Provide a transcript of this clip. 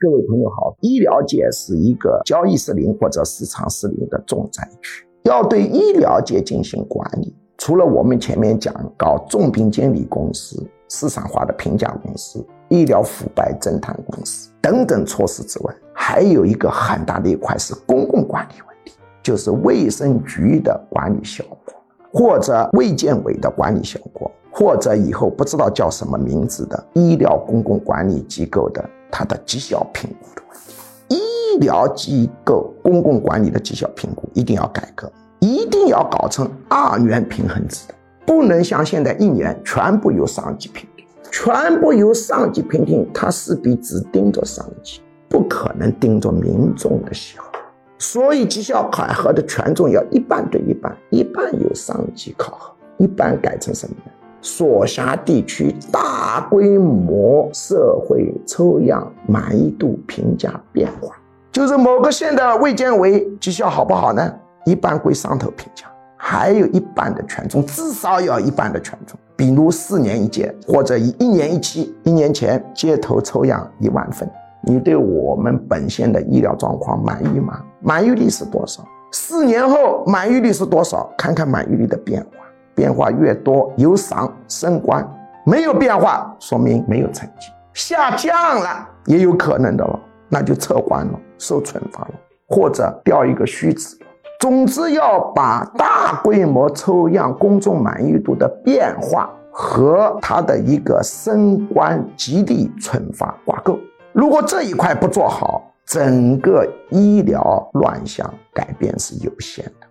各位朋友好，医疗界是一个交易失灵或者市场失灵的重灾区，要对医疗界进行管理，除了我们前面讲搞重病监理公司、市场化的评价公司、医疗腐败侦探公司等等措施之外，还有一个很大的一块是公共管理问题，就是卫生局的管理效果，或者卫健委的管理效果。或者以后不知道叫什么名字的医疗公共管理机构的它的绩效评估的。问题，医疗机构公共管理的绩效评估一定要改革，一定要搞成二元平衡制的，不能像现在一年全部由上级评定，全部由上级评定，它势必只盯着上级，不可能盯着民众的喜好，所以绩效考核的权重要一半对一半，一半由上级考核，一半改成什么呢？所辖地区大规模社会抽样满意度评价变化，就是某个县的卫健委绩效好不好呢？一般归上头评价，还有一半的权重，至少要一半的权重。比如四年一届，或者以一年一期，一年前街头抽样一万份，你对我们本县的医疗状况满意吗？满意率是多少？四年后满意率是多少？看看满意率的变化。变化越多，有赏升官；没有变化，说明没有成绩，下降了也有可能的了，那就撤官了，受惩罚了，或者调一个虚职。总之要把大规模抽样公众满意度的变化和他的一个升官激励惩罚挂钩。如果这一块不做好，整个医疗乱象改变是有限的。